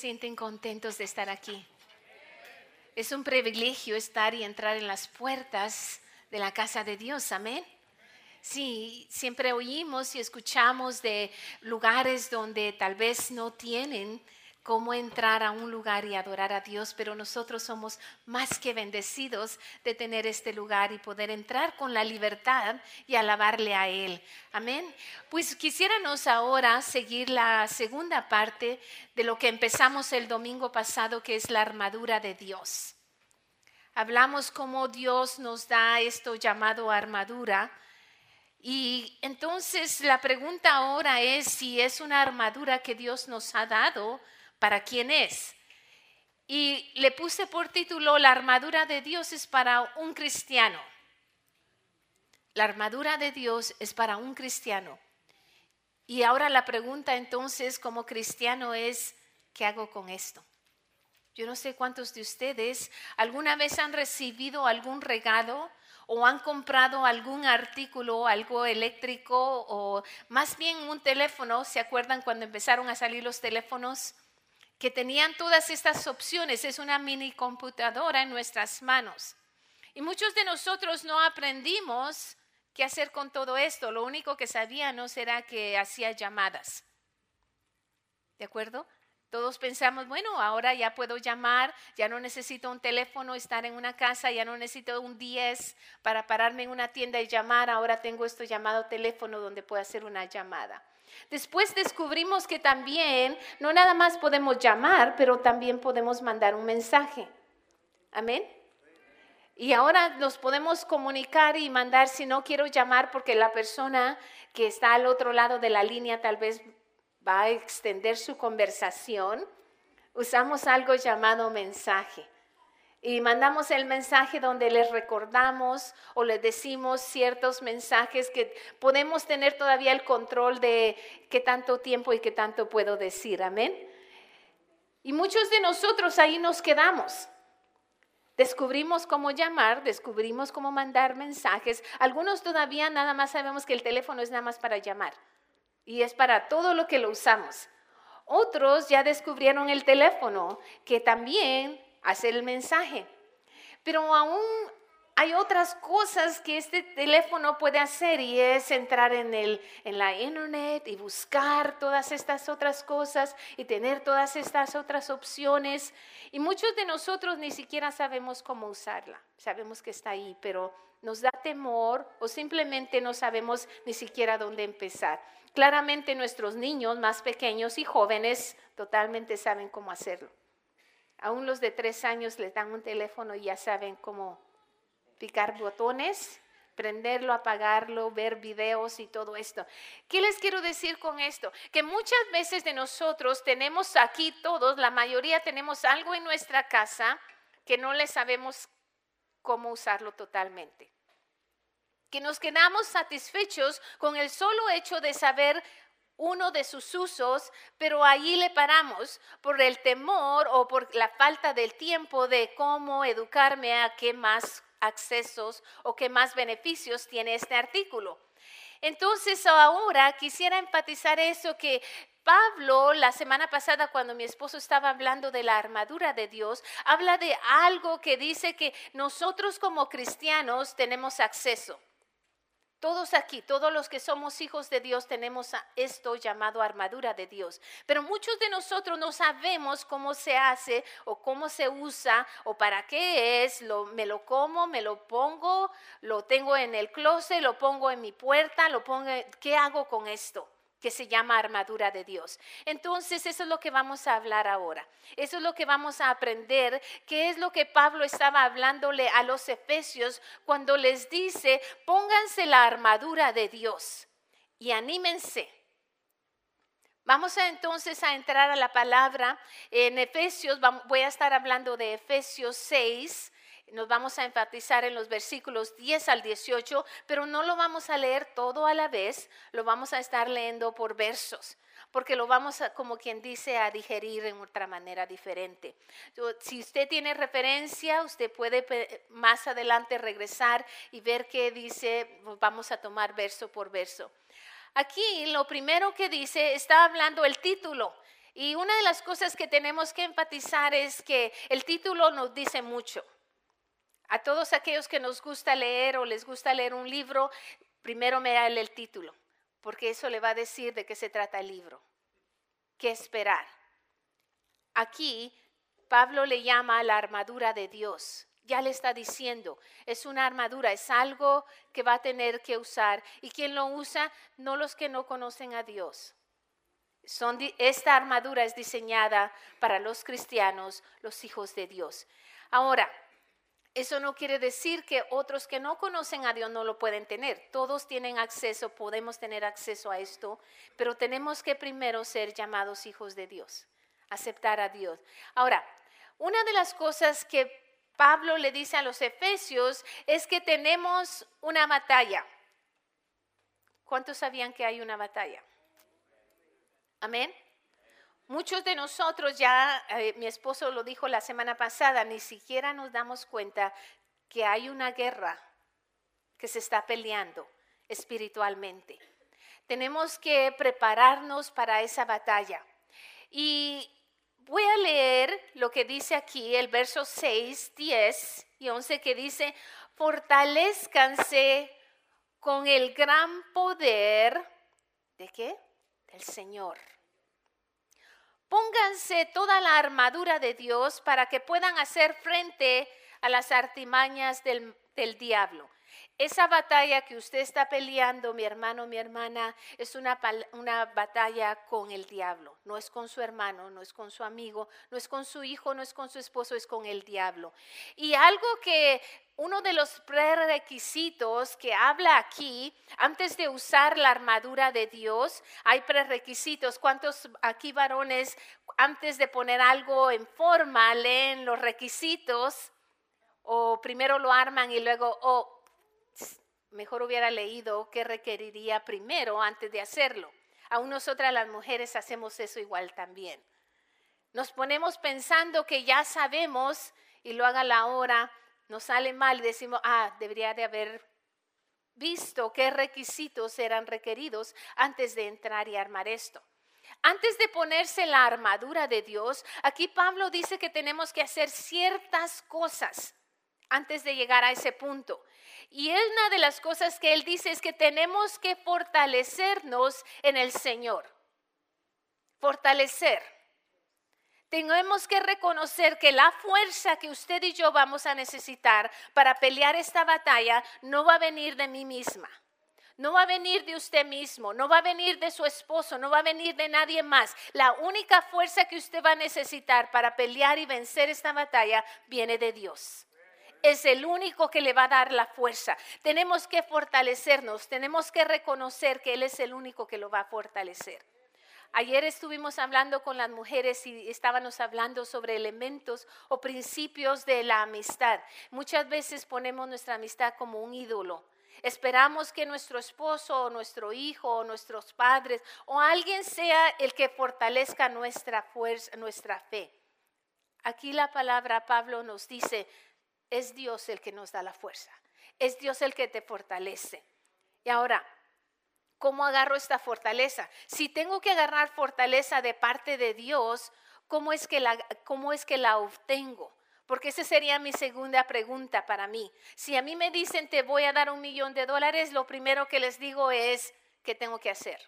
sienten contentos de estar aquí? Es un privilegio estar y entrar en las puertas de la casa de Dios, amén. Sí, siempre oímos y escuchamos de lugares donde tal vez no tienen cómo entrar a un lugar y adorar a Dios, pero nosotros somos más que bendecidos de tener este lugar y poder entrar con la libertad y alabarle a Él. Amén. Pues quisiéramos ahora seguir la segunda parte de lo que empezamos el domingo pasado, que es la armadura de Dios. Hablamos cómo Dios nos da esto llamado armadura. Y entonces la pregunta ahora es si es una armadura que Dios nos ha dado para quién es. Y le puse por título, la armadura de Dios es para un cristiano. La armadura de Dios es para un cristiano. Y ahora la pregunta entonces como cristiano es, ¿qué hago con esto? Yo no sé cuántos de ustedes alguna vez han recibido algún regalo o han comprado algún artículo, algo eléctrico o más bien un teléfono. ¿Se acuerdan cuando empezaron a salir los teléfonos? Que tenían todas estas opciones. Es una mini computadora en nuestras manos. Y muchos de nosotros no aprendimos qué hacer con todo esto. Lo único que sabíamos era que hacía llamadas. ¿De acuerdo? Todos pensamos, bueno, ahora ya puedo llamar, ya no necesito un teléfono, estar en una casa, ya no necesito un 10 para pararme en una tienda y llamar, ahora tengo esto llamado teléfono donde puedo hacer una llamada. Después descubrimos que también no nada más podemos llamar, pero también podemos mandar un mensaje. Amén. Y ahora nos podemos comunicar y mandar, si no quiero llamar porque la persona que está al otro lado de la línea tal vez va a extender su conversación, usamos algo llamado mensaje y mandamos el mensaje donde les recordamos o les decimos ciertos mensajes que podemos tener todavía el control de qué tanto tiempo y qué tanto puedo decir. Amén. Y muchos de nosotros ahí nos quedamos. Descubrimos cómo llamar, descubrimos cómo mandar mensajes. Algunos todavía nada más sabemos que el teléfono es nada más para llamar y es para todo lo que lo usamos. Otros ya descubrieron el teléfono, que también hacer el mensaje. Pero aún hay otras cosas que este teléfono puede hacer y es entrar en, el, en la internet y buscar todas estas otras cosas y tener todas estas otras opciones. Y muchos de nosotros ni siquiera sabemos cómo usarla. Sabemos que está ahí, pero nos da temor o simplemente no sabemos ni siquiera dónde empezar. Claramente nuestros niños más pequeños y jóvenes totalmente saben cómo hacerlo. Aún los de tres años les dan un teléfono y ya saben cómo picar botones, prenderlo, apagarlo, ver videos y todo esto. ¿Qué les quiero decir con esto? Que muchas veces de nosotros tenemos aquí todos, la mayoría tenemos algo en nuestra casa que no le sabemos cómo usarlo totalmente. Que nos quedamos satisfechos con el solo hecho de saber uno de sus usos, pero allí le paramos por el temor o por la falta del tiempo de cómo educarme a qué más accesos o qué más beneficios tiene este artículo. Entonces ahora quisiera enfatizar eso que Pablo, la semana pasada, cuando mi esposo estaba hablando de la armadura de Dios, habla de algo que dice que nosotros como cristianos tenemos acceso. Todos aquí, todos los que somos hijos de Dios, tenemos esto llamado armadura de Dios. Pero muchos de nosotros no sabemos cómo se hace o cómo se usa o para qué es. Lo, me lo como, me lo pongo, lo tengo en el closet, lo pongo en mi puerta, lo pongo. ¿Qué hago con esto? Que se llama armadura de Dios. Entonces, eso es lo que vamos a hablar ahora. Eso es lo que vamos a aprender, qué es lo que Pablo estaba hablándole a los efesios cuando les dice, pónganse la armadura de Dios y anímense. Vamos entonces a entrar a la palabra en Efesios, voy a estar hablando de Efesios 6, nos vamos a enfatizar en los versículos 10 al 18, pero no lo vamos a leer todo a la vez, lo vamos a estar leyendo por versos, porque lo vamos a, como quien dice, a digerir en otra manera diferente. Si usted tiene referencia, usted puede más adelante regresar y ver qué dice, vamos a tomar verso por verso. Aquí lo primero que dice, está hablando el título, Y una de las cosas que tenemos que enfatizar es que el título nos dice mucho. A todos aquellos que nos gusta leer o les gusta leer un libro, primero me el título, porque eso le va a decir de qué se trata el libro, qué esperar. Aquí Pablo le llama la armadura de Dios. Ya le está diciendo, es una armadura, es algo que va a tener que usar. ¿Y quien lo usa? No los que no conocen a Dios. Son, esta armadura es diseñada para los cristianos, los hijos de Dios. Ahora, eso no quiere decir que otros que no conocen a Dios no lo pueden tener. Todos tienen acceso, podemos tener acceso a esto, pero tenemos que primero ser llamados hijos de Dios, aceptar a Dios. Ahora, una de las cosas que Pablo le dice a los efesios es que tenemos una batalla. ¿Cuántos sabían que hay una batalla? Amén. Muchos de nosotros ya, eh, mi esposo lo dijo la semana pasada, ni siquiera nos damos cuenta que hay una guerra que se está peleando espiritualmente. Tenemos que prepararnos para esa batalla. Y voy a leer lo que dice aquí, el verso 6, 10 y 11, que dice, fortalezcanse con el gran poder de qué? Del Señor. Pónganse toda la armadura de Dios para que puedan hacer frente a las artimañas del, del diablo. Esa batalla que usted está peleando, mi hermano, mi hermana, es una, una, batalla con el diablo. No es con su hermano, no es con su amigo, no es con su hijo, no es con su esposo, es con el diablo. Y algo que uno de los prerequisitos que habla aquí, antes de usar la armadura de Dios, hay prerequisitos. ¿Cuántos aquí varones, antes de poner algo en forma, leen los requisitos? O primero lo arman y luego, oh, mejor hubiera leído qué requeriría primero antes de hacerlo. Aún nosotras las mujeres hacemos eso igual también. Nos ponemos pensando que ya sabemos y lo haga la hora, nos sale mal y decimos, ah, debería de haber visto qué requisitos eran requeridos antes de entrar y armar esto. Antes de ponerse la armadura de Dios, aquí Pablo dice que tenemos que hacer ciertas cosas antes de llegar a ese punto. Y una de las cosas que él dice es que tenemos que fortalecernos en el Señor. Fortalecer. Tenemos que reconocer que la fuerza que usted y yo vamos a necesitar para pelear esta batalla no va a venir de mí misma. No va a venir de usted mismo, no va a venir de su esposo, no va a venir de nadie más. La única fuerza que usted va a necesitar para pelear y vencer esta batalla viene de Dios es el único que le va a dar la fuerza. Tenemos que fortalecernos, tenemos que reconocer que Él es el único que lo va a fortalecer. Ayer estuvimos hablando con las mujeres y estábamos hablando sobre elementos o principios de la amistad. Muchas veces ponemos nuestra amistad como un ídolo. Esperamos que nuestro esposo o nuestro hijo o nuestros padres o alguien sea el que fortalezca nuestra fuerza, nuestra fe. Aquí la palabra Pablo nos dice, es Dios el que nos da la fuerza. Es Dios el que te fortalece. Y ahora, ¿cómo agarro esta fortaleza? Si tengo que agarrar fortaleza de parte de Dios, ¿cómo es que la, cómo es que la obtengo? Porque esa sería mi segunda pregunta para mí. Si a mí me dicen te voy a dar un millón de dólares, lo primero que les digo es, ¿qué tengo que hacer?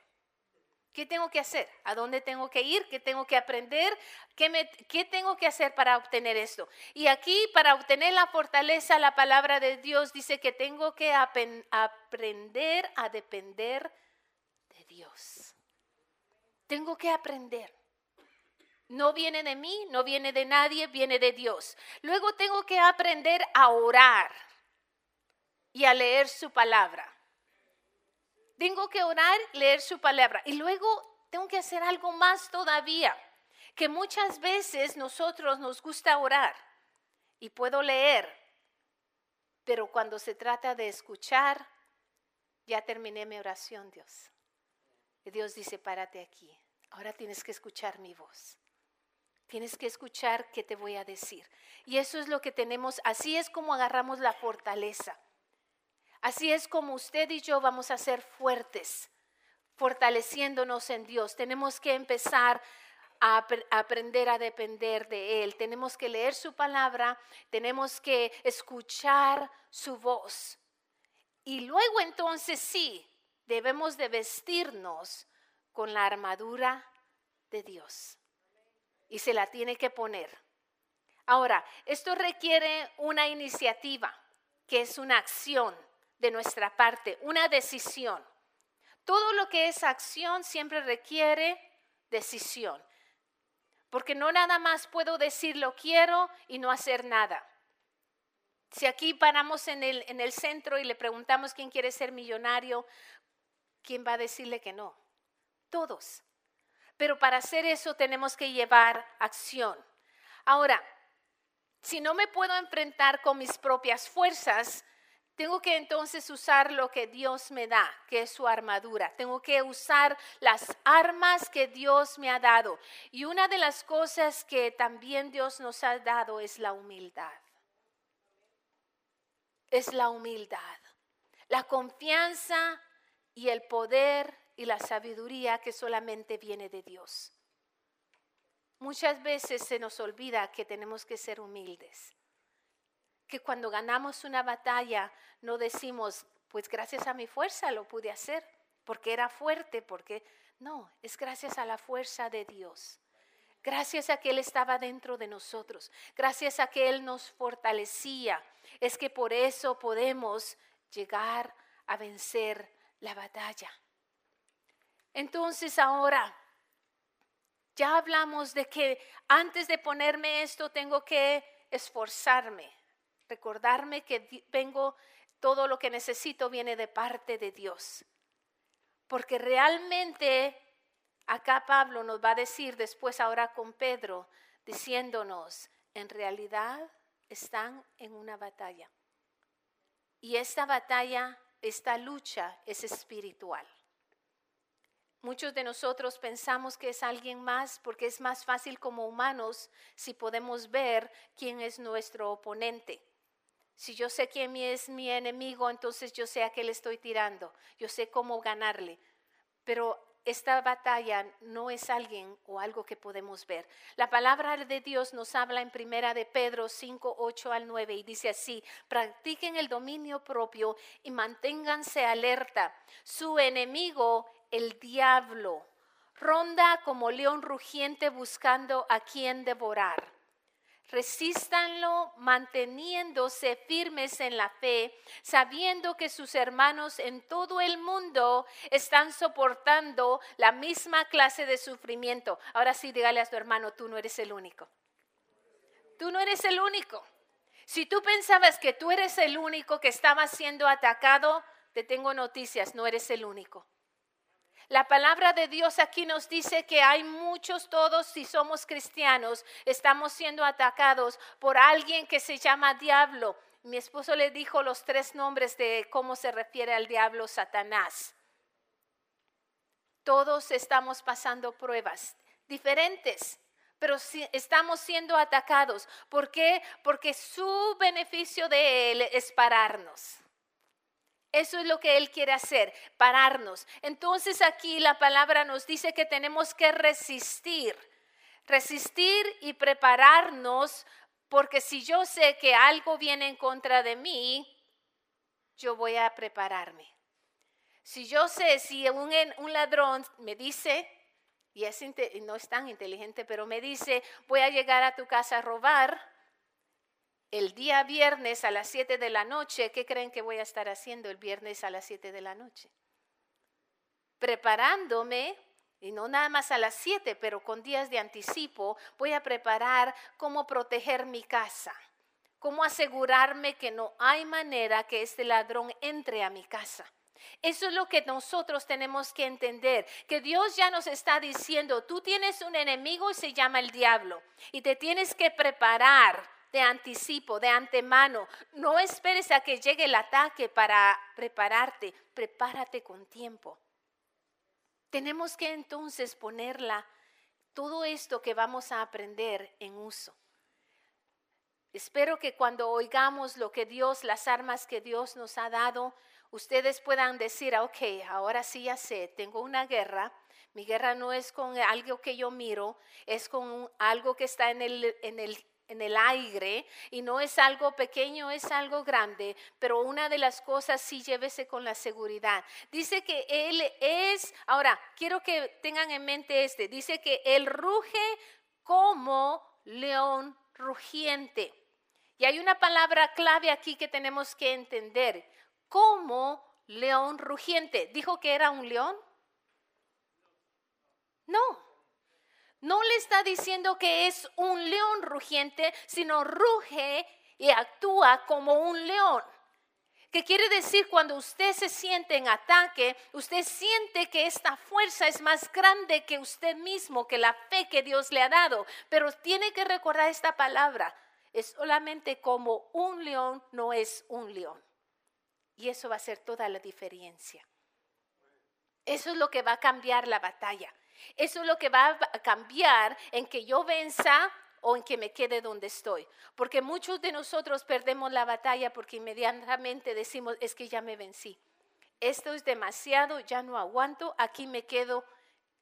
¿Qué tengo que hacer? ¿A dónde tengo que ir? ¿Qué tengo que aprender? ¿Qué, tengo que hacer para obtener esto? Y aquí, para obtener la fortaleza, la palabra de Dios dice que tengo que aprender a depender de Dios. Tengo que aprender. No viene de mí, no viene de nadie, viene de Dios. Luego tengo que aprender a orar y a leer su palabra. Tengo que orar, leer su palabra. Y luego tengo que hacer algo más todavía, que muchas veces nosotros nos gusta orar y puedo leer, pero cuando se trata de escuchar, ya terminé mi oración, Dios. Dios dice, párate aquí. Ahora tienes que escuchar mi voz. Tienes que escuchar qué te voy a decir. Y eso es lo que tenemos, así es como agarramos la fortaleza. Así es como usted y yo vamos a ser fuertes, fortaleciéndonos en Dios. Tenemos que empezar a aprender a depender de Él. Tenemos que leer su palabra, tenemos que escuchar su voz. Y luego entonces sí, debemos de vestirnos con la armadura de Dios. Y se la tiene que poner. Ahora, esto requiere una iniciativa, que es una acción de nuestra parte, una decisión. Todo lo que es acción siempre requiere decisión. Porque no nada más puedo decir lo quiero y no hacer nada. Si aquí paramos en el, en el centro y le preguntamos quién quiere ser millonario, ¿quién va a decirle que no? Todos. Pero para hacer eso tenemos que llevar acción. Ahora, si no me puedo enfrentar con mis propias fuerzas, tengo que entonces usar lo que Dios me da, que es su armadura. Tengo que usar las armas que Dios me ha dado. Y una de las cosas que también Dios nos ha dado es la humildad. Es la humildad. La confianza y el poder y la sabiduría que solamente viene de Dios. Muchas veces se nos olvida que tenemos que ser humildes. Que cuando ganamos una batalla no decimos, pues gracias a mi fuerza lo pude hacer, porque era fuerte, porque no, es gracias a la fuerza de Dios. Gracias a que Él estaba dentro de nosotros, gracias a que Él nos fortalecía, es que por eso podemos llegar a vencer la batalla. Entonces ahora, ya hablamos de que antes de ponerme esto tengo que esforzarme, recordarme que vengo, todo lo que necesito viene de parte de Dios. Porque realmente acá Pablo nos va a decir después ahora con Pedro, diciéndonos, en realidad están en una batalla. Y esta batalla, esta lucha es espiritual. Muchos de nosotros pensamos que es alguien más porque es más fácil como humanos si podemos ver quién es nuestro oponente. Si yo sé quién es mi enemigo, entonces yo sé a qué le estoy tirando, yo sé cómo ganarle. Pero esta batalla no es alguien o algo que podemos ver. La palabra de Dios nos habla en primera de Pedro 5, 8 al 9 y dice así, practiquen el dominio propio y manténganse alerta. Su enemigo el diablo ronda como león rugiente buscando a quien devorar. Resístanlo manteniéndose firmes en la fe, sabiendo que sus hermanos en todo el mundo están soportando la misma clase de sufrimiento. Ahora sí, dígale a su hermano, tú no eres el único. Tú no eres el único. Si tú pensabas que tú eres el único que estaba siendo atacado, te tengo noticias, no eres el único. La palabra de Dios aquí nos dice que hay muchos, todos si somos cristianos, estamos siendo atacados por alguien que se llama diablo. Mi esposo le dijo los tres nombres de cómo se refiere al diablo Satanás. Todos estamos pasando pruebas diferentes, pero estamos siendo atacados. ¿Por qué? Porque su beneficio de él es pararnos. Eso es lo que Él quiere hacer, pararnos. Entonces aquí la palabra nos dice que tenemos que resistir, resistir y prepararnos, porque si yo sé que algo viene en contra de mí, yo voy a prepararme. Si yo sé, si un, ladrón me dice, y es, no es tan inteligente, pero me dice, voy a llegar a tu casa a robar, el día viernes a las 7 de la noche, ¿qué creen que voy a estar haciendo el viernes a las 7 de la noche? Preparándome, y no nada más a las 7, pero con días de anticipo, voy a preparar cómo proteger mi casa, cómo asegurarme que no hay manera que este ladrón entre a mi casa. Eso es lo que nosotros tenemos que entender, que Dios ya nos está diciendo, tú tienes un enemigo y se llama el diablo, y te tienes que preparar de anticipo, de antemano. No esperes a que llegue el ataque para prepararte, prepárate con tiempo. Tenemos que entonces ponerla, todo esto que vamos a aprender en uso. Espero que cuando oigamos lo que Dios, las armas que Dios nos ha dado, ustedes puedan decir, ok, ahora sí ya sé, tengo una guerra, Mi guerra no es con algo que yo miro, es con algo que está en el, en el en el aire y no es algo pequeño, es algo grande, pero una de las cosas sí llévese con la seguridad. Dice que Él es, ahora quiero que tengan en mente este, dice que Él ruge como león rugiente. Y hay una palabra clave aquí que tenemos que entender, como león rugiente. ¿Dijo que era un león? No. Está diciendo que es un león rugiente, sino ruge y actúa como un león. ¿Qué quiere decir cuando usted se siente en ataque, usted siente que esta fuerza es más grande que usted mismo, que la fe que Dios le ha dado. Pero tiene que recordar esta palabra, es solamente como un león no es un león. Y eso va a ser toda la diferencia. Eso es lo que va a cambiar la batalla. Eso es lo que va a cambiar en que yo venza o en que me quede donde estoy. Porque muchos de nosotros perdemos la batalla porque inmediatamente decimos, es que ya me vencí. Esto es demasiado, ya no aguanto, aquí me quedo.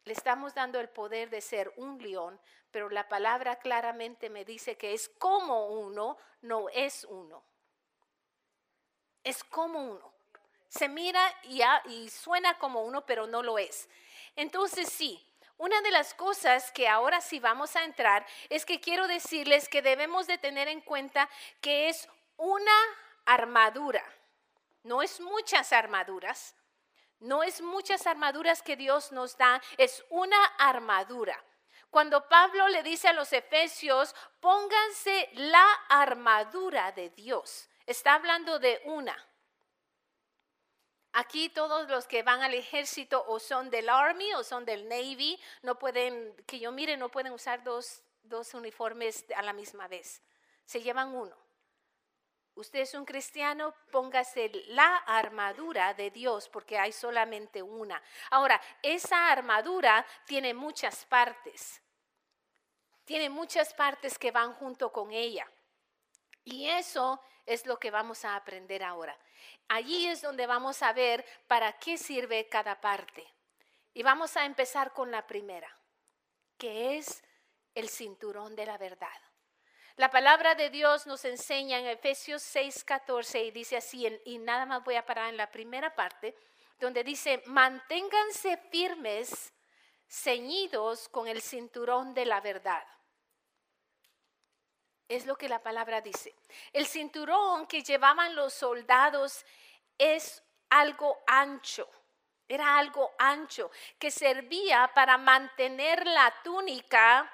Le estamos dando el poder de ser un león, pero la palabra claramente me dice que es como uno, no es uno. Es como uno. Se mira y, y suena como uno, pero no lo es. Entonces sí, una de las cosas que ahora sí vamos a entrar es que quiero decirles que debemos de tener en cuenta que es una armadura. No es muchas armaduras, no es muchas armaduras que Dios nos da, es una armadura. Cuando Pablo le dice a los efesios, pónganse la armadura de Dios, está hablando de una. Aquí todos los que van al ejército o son del Army o son del Navy, no pueden, que yo mire, no pueden usar dos, dos uniformes a la misma vez. Se llevan uno. Usted es un cristiano, póngase la armadura de Dios porque hay solamente una. Ahora, esa armadura tiene muchas partes. Tiene muchas partes que van junto con ella. Y eso es lo que vamos a aprender ahora. Allí es donde vamos a ver para qué sirve cada parte. Y vamos a empezar con la primera, que es el cinturón de la verdad. La palabra de Dios nos enseña en Efesios 6:14 y dice así, y nada más voy a parar en la primera parte, donde dice, manténganse firmes, ceñidos con el cinturón de la verdad. Es lo que la palabra dice. El cinturón que llevaban los soldados es algo ancho. Era algo ancho que servía para mantener la túnica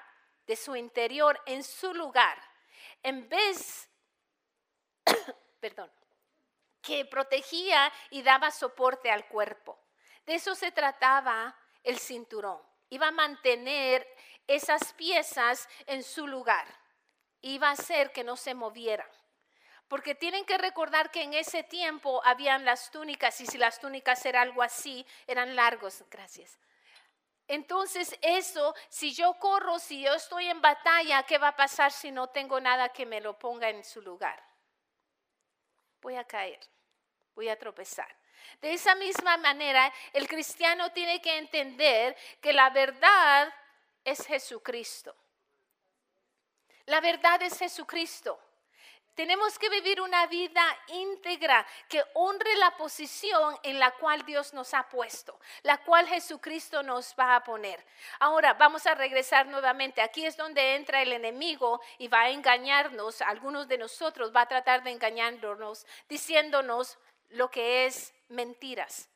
de su interior en su lugar. En vez, perdón, que protegía y daba soporte al cuerpo. De eso se trataba el cinturón. Iba a mantener esas piezas en su lugar iba a hacer que no se movieran. Porque tienen que recordar que en ese tiempo habían las túnicas y si las túnicas eran algo así, eran largos. Gracias. Entonces eso, si yo corro, si yo estoy en batalla, ¿qué va a pasar si no tengo nada que me lo ponga en su lugar? Voy a caer, voy a tropezar. De esa misma manera, el cristiano tiene que entender que la verdad es Jesucristo. La verdad es Jesucristo. Tenemos que vivir una vida íntegra que honre la posición en la cual Dios nos ha puesto, la cual Jesucristo nos va a poner. Ahora vamos a regresar nuevamente. Aquí es donde entra el enemigo y va a engañarnos. Algunos de nosotros va a tratar de engañarnos diciéndonos lo que es mentiras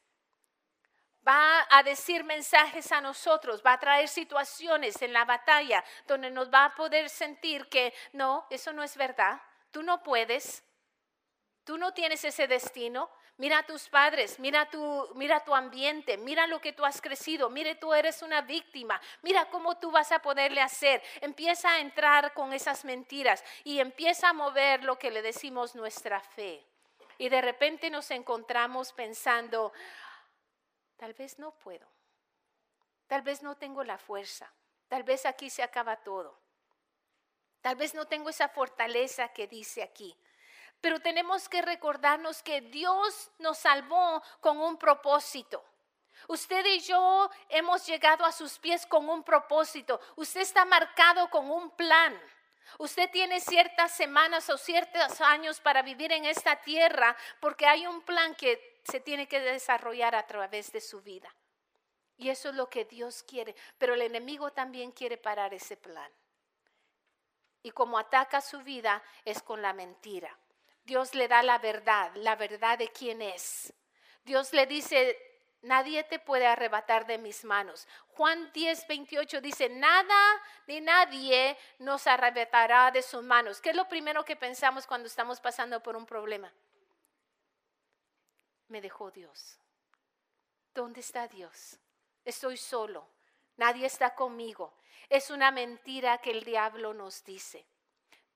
va a decir mensajes a nosotros, va a traer situaciones en la batalla donde nos va a poder sentir que no, eso no es verdad, tú no puedes, tú no tienes ese destino. Mira a tus padres, mira tu, mira tu ambiente, mira lo que tú has crecido, mire tú eres una víctima, mira cómo tú vas a poderle hacer. Empieza a entrar con esas mentiras y empieza a mover lo que le decimos nuestra fe. Y de repente nos encontramos pensando, Tal vez no puedo. Tal vez no tengo la fuerza. Tal vez aquí se acaba todo. Tal vez no tengo esa fortaleza que dice aquí. Pero tenemos que recordarnos que Dios nos salvó con un propósito. Usted y yo hemos llegado a sus pies con un propósito. Usted está marcado con un plan. Usted tiene ciertas semanas o ciertos años para vivir en esta tierra porque hay un plan que se tiene que desarrollar a través de su vida. Y eso es lo que Dios quiere. Pero el enemigo también quiere parar ese plan. Y como ataca su vida es con la mentira. Dios le da la verdad, la verdad de quién es. Dios le dice, nadie te puede arrebatar de mis manos. Juan 10, 28 dice, nada ni nadie nos arrebatará de sus manos. ¿Qué es lo primero que pensamos cuando estamos pasando por un problema? Me dejó Dios. ¿Dónde está Dios? Estoy solo. Nadie está conmigo. Es una mentira que el diablo nos dice.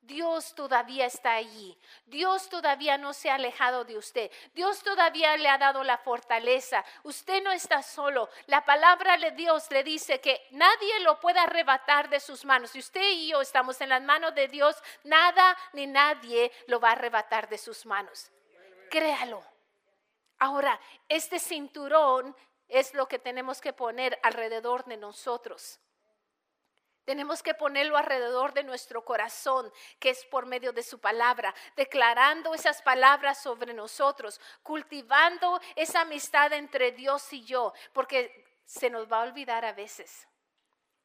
Dios todavía está allí. Dios todavía no se ha alejado de usted. Dios todavía le ha dado la fortaleza. Usted no está solo. La palabra de Dios le dice que nadie lo puede arrebatar de sus manos. Si usted y yo estamos en las manos de Dios, nada ni nadie lo va a arrebatar de sus manos. Créalo. Ahora, este cinturón es lo que tenemos que poner alrededor de nosotros. Tenemos que ponerlo alrededor de nuestro corazón, que es por medio de su palabra, declarando esas palabras sobre nosotros, cultivando esa amistad entre Dios y yo, porque se nos va a olvidar a veces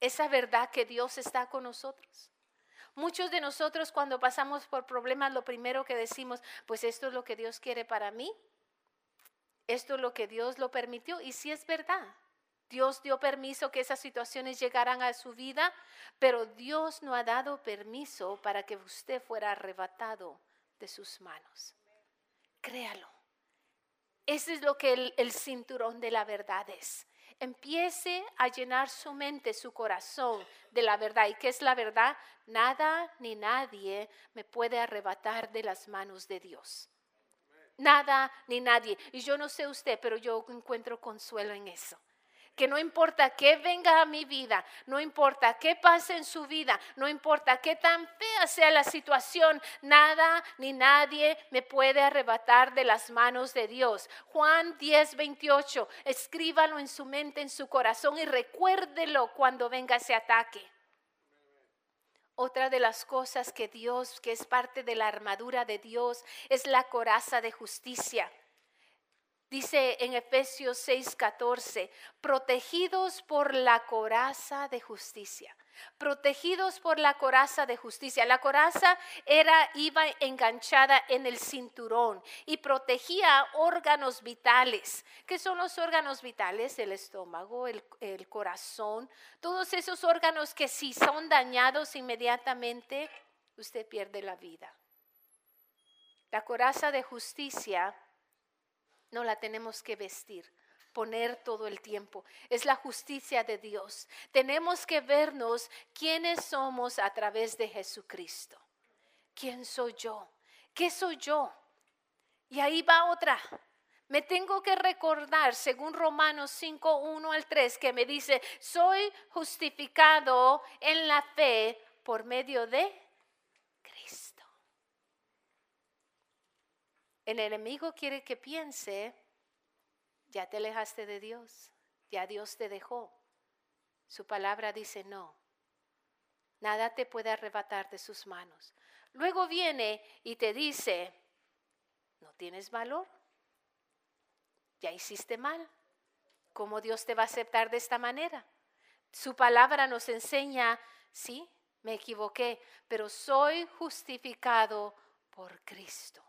esa verdad que Dios está con nosotros. Muchos de nosotros cuando pasamos por problemas, lo primero que decimos, pues esto es lo que Dios quiere para mí, esto es lo que Dios lo permitió, y si es verdad. Dios dio permiso que esas situaciones llegaran a su vida, pero Dios no ha dado permiso para que usted fuera arrebatado de sus manos. Créalo. Ese es lo que el, el, cinturón de la verdad es. Empiece a llenar su mente, su corazón de la verdad. ¿Y qué es la verdad? Nada ni nadie me puede arrebatar de las manos de Dios. Nada ni nadie. Y yo no sé usted, pero yo encuentro consuelo en eso que no importa qué venga a mi vida, no importa qué pase en su vida, no importa qué tan fea sea la situación, nada ni nadie me puede arrebatar de las manos de Dios. Juan 10, 28, escríbalo en su mente, en su corazón y recuérdelo cuando venga ese ataque. Otra de las cosas que Dios, que es parte de la armadura de Dios, es la coraza de justicia. Dice en Efesios 6:14, protegidos por la coraza de justicia. Protegidos por la coraza de justicia. La coraza era iba enganchada en el cinturón y protegía órganos vitales. ¿Qué son los órganos vitales? El estómago, el, el corazón, todos esos órganos que si son dañados inmediatamente, usted pierde la vida. La coraza de justicia no la tenemos que vestir, poner todo el tiempo. Es la justicia de Dios. Tenemos que vernos quiénes somos a través de Jesucristo. ¿Quién soy yo? ¿Qué soy yo? Y ahí va otra. Me tengo que recordar, según Romanos 5, 1 al 3, que me dice, soy justificado en la fe por medio de El enemigo quiere que piense, ya te alejaste de Dios, ya Dios te dejó. Su palabra dice no. Nada te puede arrebatar de sus manos. Luego viene y te dice, no tienes valor, ya hiciste mal. ¿Cómo Dios te va a aceptar de esta manera? Su palabra nos enseña, sí, me equivoqué, pero soy justificado por Cristo.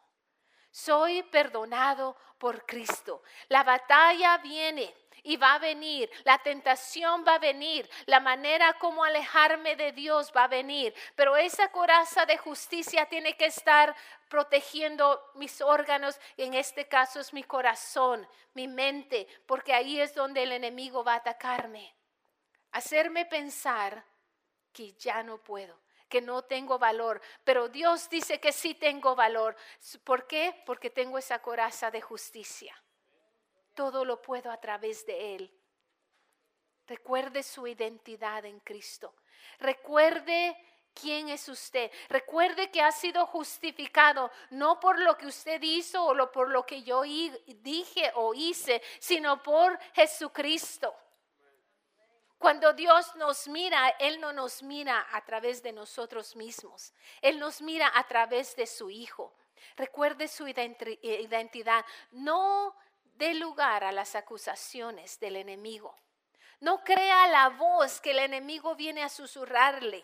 Soy perdonado por Cristo. La batalla viene y va a venir. La tentación va a venir. La manera como alejarme de Dios va a venir. Pero esa coraza de justicia tiene que estar protegiendo mis órganos. En este caso es mi corazón, mi mente, porque ahí es donde el enemigo va a atacarme. Hacerme pensar que ya no puedo que no tengo valor, pero Dios dice que sí tengo valor. ¿Por qué? Porque tengo esa coraza de justicia. Todo lo puedo a través de Él. Recuerde su identidad en Cristo. Recuerde quién es usted. Recuerde que ha sido justificado no por lo que usted hizo o por lo que yo dije o hice, sino por Jesucristo. Cuando Dios nos mira, Él no nos mira a través de nosotros mismos. Él nos mira a través de su Hijo. Recuerde su identidad. No dé lugar a las acusaciones del enemigo. No crea la voz que el enemigo viene a susurrarle.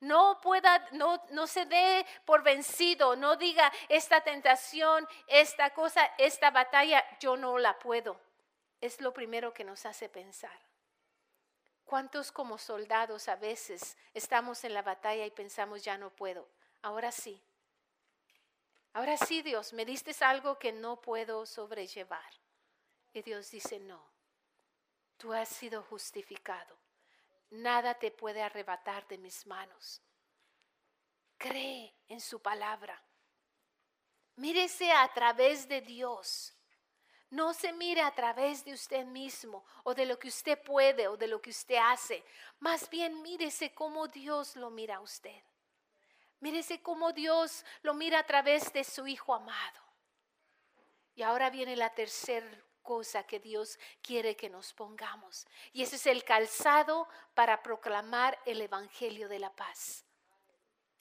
No pueda, no, no se dé por vencido. No diga esta tentación, esta cosa, esta batalla, yo no la puedo. Es lo primero que nos hace pensar. ¿Cuántos como soldados a veces estamos en la batalla y pensamos ya no puedo? Ahora sí. Ahora sí, Dios, me diste algo que no puedo sobrellevar. Y Dios dice, no, tú has sido justificado. Nada te puede arrebatar de mis manos. Cree en su palabra. Mírese a través de Dios. No se mire a través de usted mismo o de lo que usted puede o de lo que usted hace. Más bien mírese cómo Dios lo mira a usted. Mírese cómo Dios lo mira a través de su Hijo amado. Y ahora viene la tercera cosa que Dios quiere que nos pongamos. Y ese es el calzado para proclamar el Evangelio de la paz.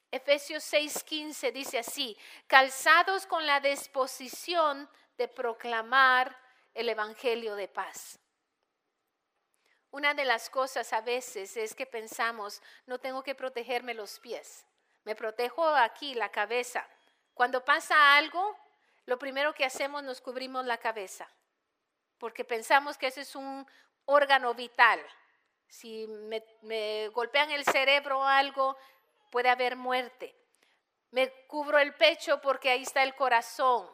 Efesios 6:15 dice así, calzados con la disposición de proclamar el Evangelio de paz. Una de las cosas a veces es que pensamos, no tengo que protegerme los pies, me protejo aquí la cabeza. Cuando pasa algo, lo primero que hacemos nos cubrimos la cabeza, porque pensamos que ese es un órgano vital. Si me, me golpean el cerebro o algo, puede haber muerte. Me cubro el pecho porque ahí está el corazón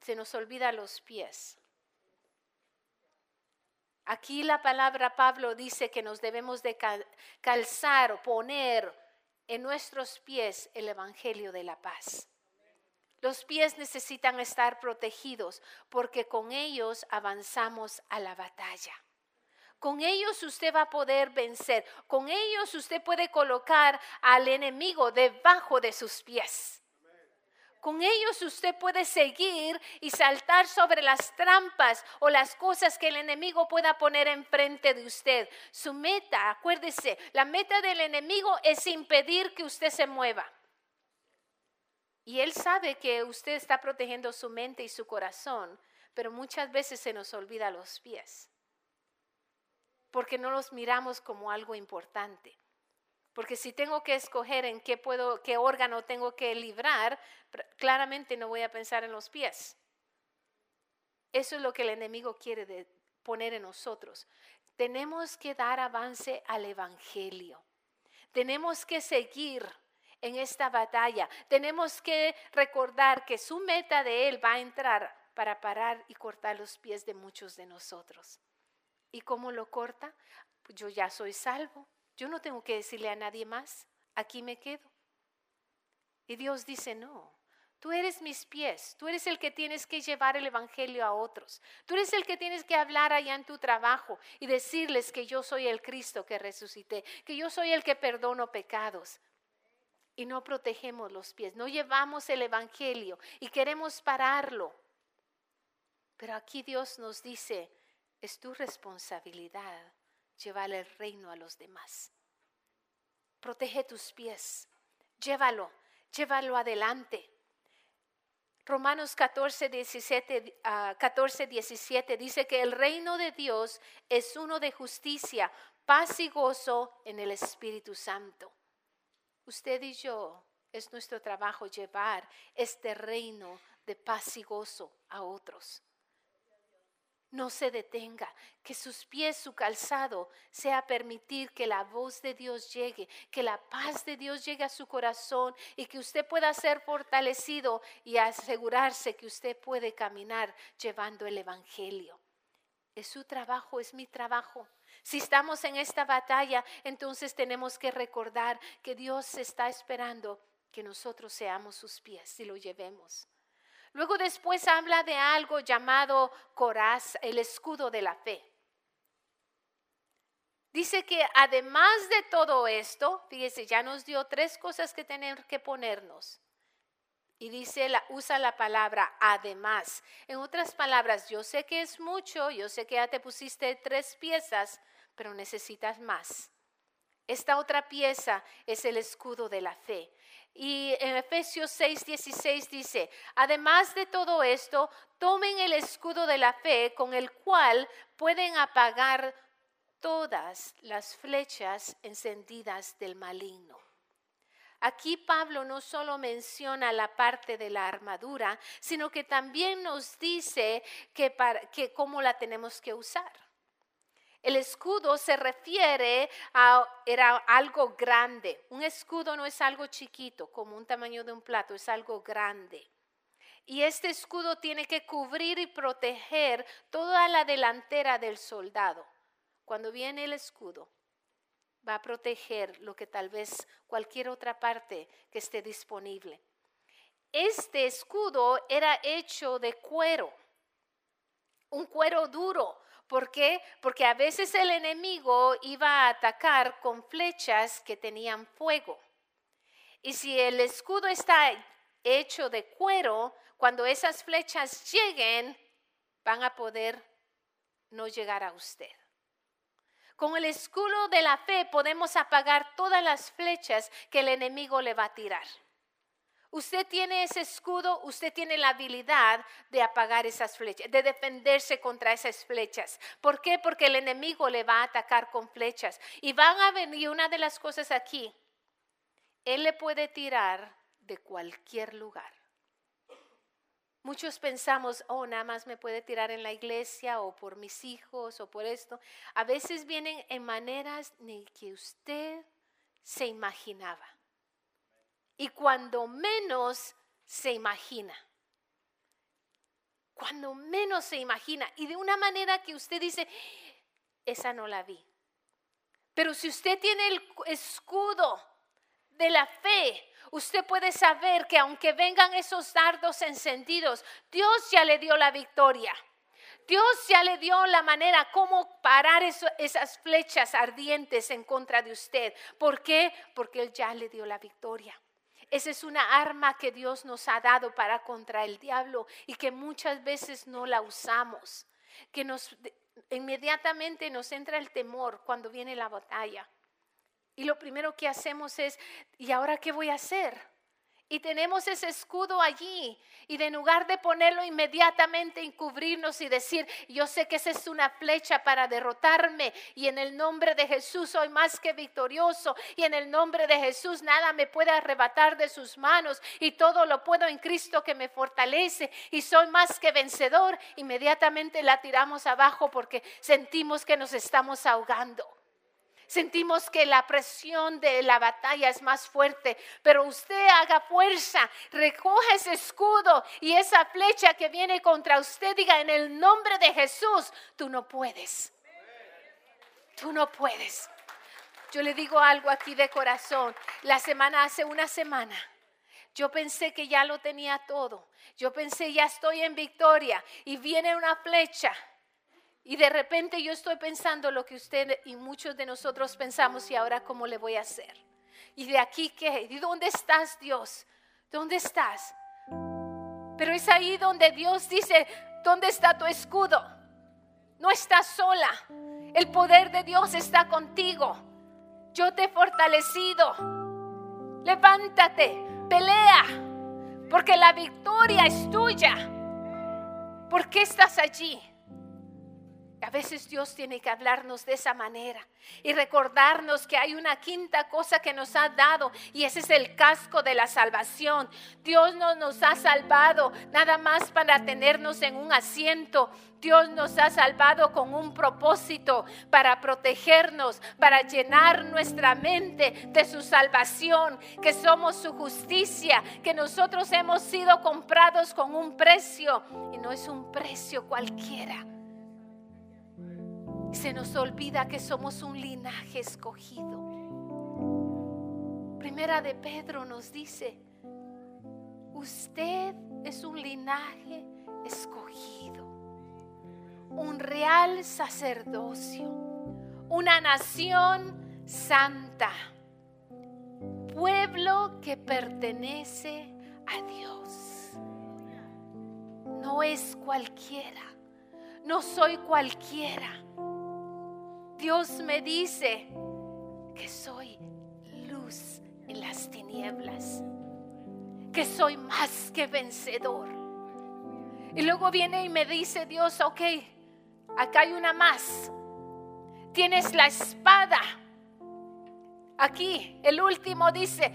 se nos olvida los pies. Aquí la palabra Pablo dice que nos debemos de calzar o poner en nuestros pies el Evangelio de la paz. Los pies necesitan estar protegidos porque con ellos avanzamos a la batalla. Con ellos usted va a poder vencer. Con ellos usted puede colocar al enemigo debajo de sus pies. Con ellos usted puede seguir y saltar sobre las trampas o las cosas que el enemigo pueda poner enfrente de usted. Su meta, acuérdese, la meta del enemigo es impedir que usted se mueva. Y él sabe que usted está protegiendo su mente y su corazón, pero muchas veces se nos olvida los pies, porque no los miramos como algo importante. Porque si tengo que escoger en qué qué órgano tengo que librar, claramente no voy a pensar en los pies. Eso es lo que el enemigo quiere poner en nosotros. Tenemos que dar avance al evangelio. Tenemos que seguir en esta batalla. Tenemos que recordar que su meta de él va a entrar para parar y cortar los pies de muchos de nosotros. ¿Y cómo lo corta? Yo ya soy salvo. Yo no tengo que decirle a nadie más, aquí me quedo. Y Dios dice, no, tú eres mis pies, tú eres el que tienes que llevar el Evangelio a otros, tú eres el que tienes que hablar allá en tu trabajo y decirles que yo soy el Cristo que resucité, que yo soy el que perdono pecados. Y no protegemos los pies, no llevamos el Evangelio y queremos pararlo. Pero aquí Dios nos dice, es tu responsabilidad llevar el reino a los demás. Protege tus pies, llévalo, llévalo adelante. Romanos 14 17, 14, 17 dice que el reino de Dios es uno de justicia, paz y gozo en el Espíritu Santo. Usted y yo es nuestro trabajo llevar este reino de paz y gozo a otros no se detenga, que sus pies, su calzado, sea permitir que la voz de Dios llegue, que la paz de Dios llegue a su corazón y que usted pueda ser fortalecido y asegurarse que usted puede caminar llevando el Evangelio. Es su trabajo, es mi trabajo. Si estamos en esta batalla, entonces tenemos que recordar que Dios está esperando que nosotros seamos sus pies y lo llevemos. Luego después habla de algo llamado coraz, el escudo de la fe. Dice que además de todo esto, fíjese, ya nos dio tres cosas que tener que ponernos. Y dice, usa la palabra además. En otras palabras, yo sé que es mucho, yo sé que ya te pusiste tres piezas, pero necesitas más. Esta otra pieza es el escudo de la fe. Y en Efesios 6, 16 dice, además de todo esto, tomen el escudo de la fe con el cual pueden apagar todas las flechas encendidas del maligno. Aquí Pablo no solo menciona la parte de la armadura, sino que también nos dice que, que cómo la tenemos que usar. El escudo se refiere a era algo grande. Un escudo no es algo chiquito, como un tamaño de un plato, es algo grande. Y este escudo tiene que cubrir y proteger toda la delantera del soldado. Cuando viene el escudo, va a proteger lo que tal vez cualquier otra parte que esté disponible. Este escudo era hecho de cuero, un cuero duro. ¿Por qué? Porque a veces el enemigo iba a atacar con flechas que tenían fuego. Y si el escudo está hecho de cuero, cuando esas flechas lleguen, van a poder no llegar a usted. Con el escudo de la fe podemos apagar todas las flechas que el enemigo le va a tirar. Usted tiene ese escudo, usted tiene la habilidad de apagar esas flechas, de defenderse contra esas flechas. ¿Por qué? Porque el enemigo le va a atacar con flechas. Y van a venir una de las cosas aquí, él le puede tirar de cualquier lugar. Muchos pensamos, oh, nada más me puede tirar en la iglesia o por mis hijos o por esto. A veces vienen en maneras ni que usted se imaginaba. Y cuando menos se imagina. Cuando menos se imagina. Y de una manera que usted dice, esa no la vi. Pero si usted tiene el escudo de la fe, usted puede saber que aunque vengan esos dardos encendidos, Dios ya le dio la victoria. Dios ya le dio la manera cómo parar esas flechas ardientes en contra de usted. ¿Por qué? Porque Él ya le dio la victoria. Esa es una arma que Dios nos ha dado para contra el diablo y que muchas veces no la usamos. Que nos inmediatamente nos entra el temor cuando viene la batalla. Y lo primero que hacemos es, ¿y ahora qué voy a hacer? Y tenemos ese escudo allí. Y de lugar de ponerlo inmediatamente en cubrirnos y decir, yo sé que esa es una flecha para derrotarme. Y en el nombre de Jesús soy más que victorioso. Y en el nombre de Jesús nada me puede arrebatar de sus manos. Y todo lo puedo en Cristo que me fortalece. Y soy más que vencedor. Inmediatamente la tiramos abajo porque sentimos que nos estamos ahogando. Sentimos que la presión de la batalla es más fuerte, pero usted haga fuerza, recoja ese escudo y esa flecha que viene contra usted, diga en el nombre de Jesús, tú no puedes. Tú no puedes. Yo le digo algo aquí de corazón. La semana, hace una semana, yo pensé que ya lo tenía todo. Yo pensé, ya estoy en victoria. Y viene una flecha y de repente yo estoy pensando lo que usted y muchos de nosotros pensamos y ahora cómo le voy a hacer. Y de aquí qué, ¿y dónde estás Dios? ¿Dónde estás? Pero es ahí donde Dios dice, ¿dónde está tu escudo? No estás sola. El poder de Dios está contigo. Yo te he fortalecido. Levántate, pelea, porque la victoria es tuya. ¿Por qué estás allí? A veces Dios tiene que hablarnos de esa manera y recordarnos que hay una quinta cosa que nos ha dado y ese es el casco de la salvación. Dios no nos ha salvado nada más para tenernos en un asiento. Dios nos ha salvado con un propósito para protegernos, para llenar nuestra mente de su salvación, que somos su justicia, que nosotros hemos sido comprados con un precio y no es un precio cualquiera se nos olvida que somos un linaje escogido. Primera de Pedro nos dice, usted es un linaje escogido, un real sacerdocio, una nación santa, pueblo que pertenece a Dios. No es cualquiera, no soy cualquiera. Dios me dice que soy luz en las tinieblas, que soy más que vencedor. Y luego viene y me dice Dios, ok, acá hay una más. Tienes la espada. Aquí, el último dice,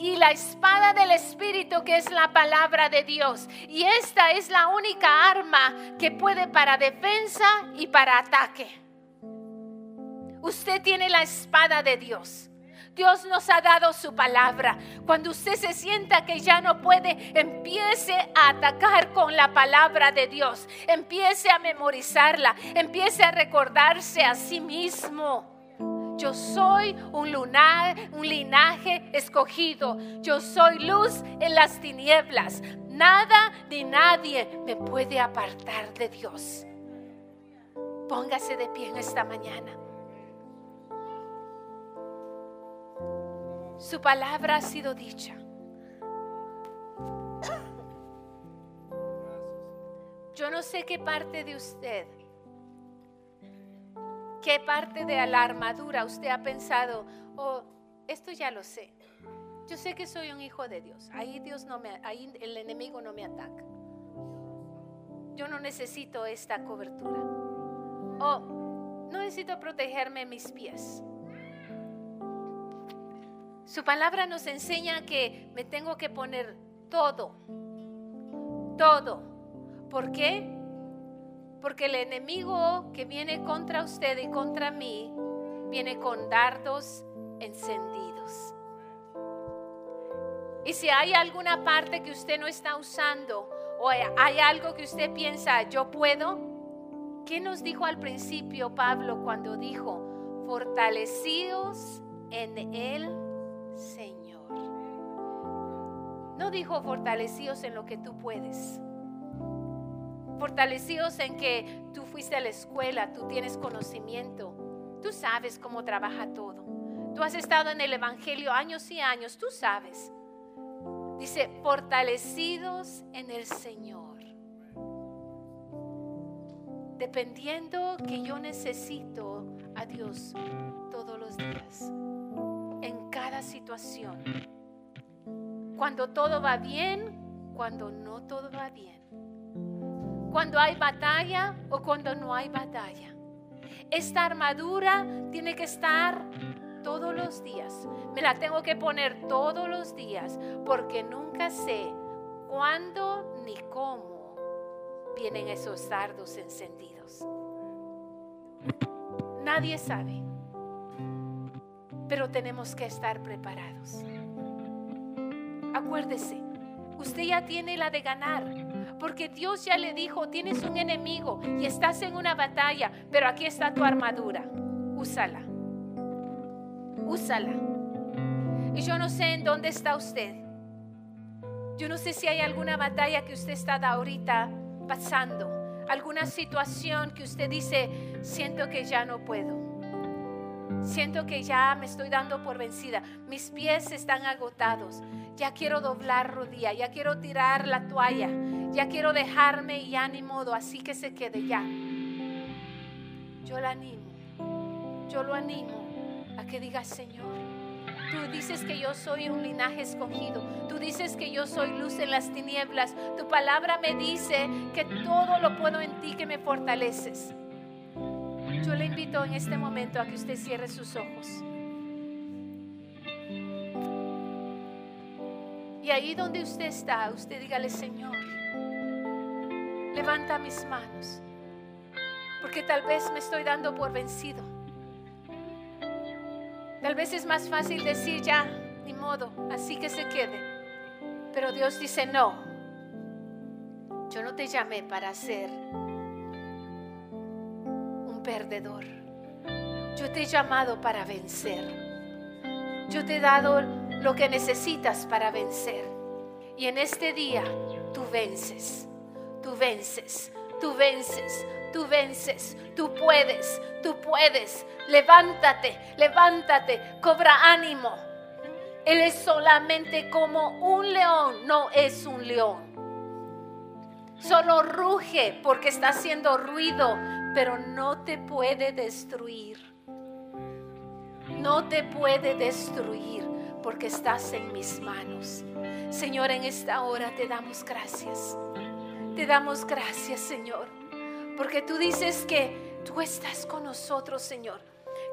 y la espada del Espíritu que es la palabra de Dios. Y esta es la única arma que puede para defensa y para ataque. Usted tiene la espada de Dios. Dios nos ha dado su palabra. Cuando usted se sienta que ya no puede, empiece a atacar con la palabra de Dios. Empiece a memorizarla. Empiece a recordarse a sí mismo. Yo soy un lunar, un linaje escogido. Yo soy luz en las tinieblas. Nada ni nadie me puede apartar de Dios. Póngase de pie en esta mañana. Su palabra ha sido dicha. Yo no sé qué parte de usted, qué parte de la armadura usted ha pensado, oh, esto ya lo sé. Yo sé que soy un hijo de Dios. Ahí Dios no me, ahí el enemigo no me ataca. Yo no necesito esta cobertura. Oh, no necesito protegerme mis pies. Su palabra nos enseña que me tengo que poner todo, todo. ¿Por qué? Porque el enemigo que viene contra usted y contra mí viene con dardos encendidos. Y si hay alguna parte que usted no está usando o hay algo que usted piensa, yo puedo, ¿qué nos dijo al principio Pablo cuando dijo, fortalecidos en él? Señor. No dijo fortalecidos en lo que tú puedes. Fortalecidos en que tú fuiste a la escuela, tú tienes conocimiento, tú sabes cómo trabaja todo. Tú has estado en el Evangelio años y años, tú sabes. Dice, fortalecidos en el Señor. Dependiendo que yo necesito a Dios todos los días situación. Cuando todo va bien, cuando no todo va bien. Cuando hay batalla o cuando no hay batalla. Esta armadura tiene que estar todos los días. Me la tengo que poner todos los días porque nunca sé cuándo ni cómo vienen esos dardos encendidos. Nadie sabe pero tenemos que estar preparados. Acuérdese, usted ya tiene la de ganar, porque Dios ya le dijo, tienes un enemigo y estás en una batalla, pero aquí está tu armadura, úsala, úsala. Y yo no sé en dónde está usted. Yo no sé si hay alguna batalla que usted está ahorita pasando, alguna situación que usted dice, siento que ya no puedo. Siento que ya me estoy dando por vencida. Mis pies están agotados. Ya quiero doblar rodilla, ya quiero tirar la toalla, ya quiero dejarme y ya ni modo, así que se quede ya. Yo la animo, yo lo animo a que diga, Señor, tú dices que yo soy un linaje escogido, tú dices que yo soy luz en las tinieblas, tu palabra me dice que todo lo puedo en ti que me fortaleces. Yo le invito en este momento a que usted cierre sus ojos. Y ahí donde usted está, usted dígale, Señor, levanta mis manos, porque tal vez me estoy dando por vencido. Tal vez es más fácil decir ya, ni modo, así que se quede. Pero Dios dice, no, yo no te llamé para hacer perdedor. Yo te he llamado para vencer. Yo te he dado lo que necesitas para vencer. Y en este día tú vences, tú vences, tú vences, tú vences, tú puedes, tú puedes. Levántate, levántate, cobra ánimo. Él es solamente como un león, no es un león. Solo ruge porque está haciendo ruido, pero no te puede destruir. No te puede destruir porque estás en mis manos. Señor, en esta hora te damos gracias. Te damos gracias, Señor, porque tú dices que tú estás con nosotros, Señor.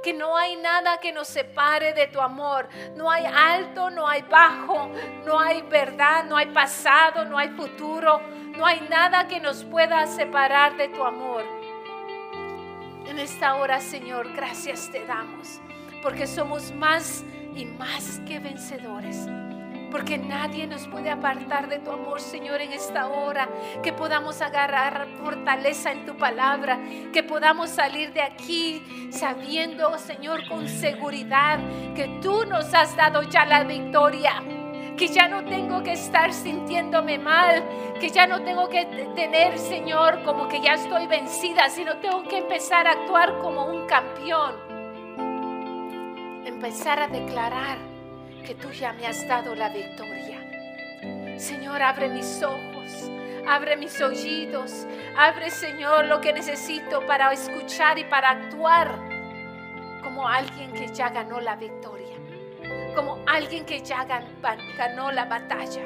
Que no hay nada que nos separe de tu amor. No hay alto, no hay bajo, no hay verdad, no hay pasado, no hay futuro. No hay nada que nos pueda separar de tu amor. En esta hora, Señor, gracias te damos, porque somos más y más que vencedores porque nadie nos puede apartar de tu amor, Señor, en esta hora. Que podamos agarrar fortaleza en tu palabra, que podamos salir de aquí sabiendo, Señor, con seguridad que tú nos has dado ya la victoria. Que ya no tengo que estar sintiéndome mal, que ya no tengo que tener, Señor, como que ya estoy vencida, sino tengo que empezar a actuar como un campeón. Empezar a declarar que tú ya me has dado la victoria. Señor, abre mis ojos, abre mis oídos, abre, Señor, lo que necesito para escuchar y para actuar como alguien que ya ganó la victoria, como alguien que ya ganó la batalla.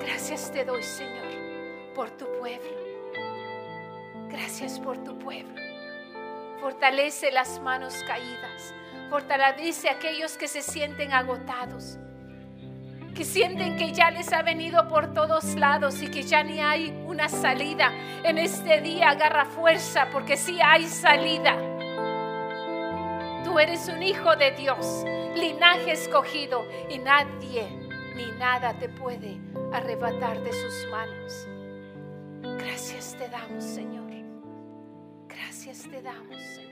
Gracias te doy, Señor, por tu pueblo. Gracias por tu pueblo. Fortalece las manos caídas Fortalece a aquellos que se sienten agotados, que sienten que ya les ha venido por todos lados y que ya ni hay una salida. En este día agarra fuerza porque sí hay salida. Tú eres un hijo de Dios, linaje escogido y nadie ni nada te puede arrebatar de sus manos. Gracias te damos, Señor. Gracias te damos, Señor.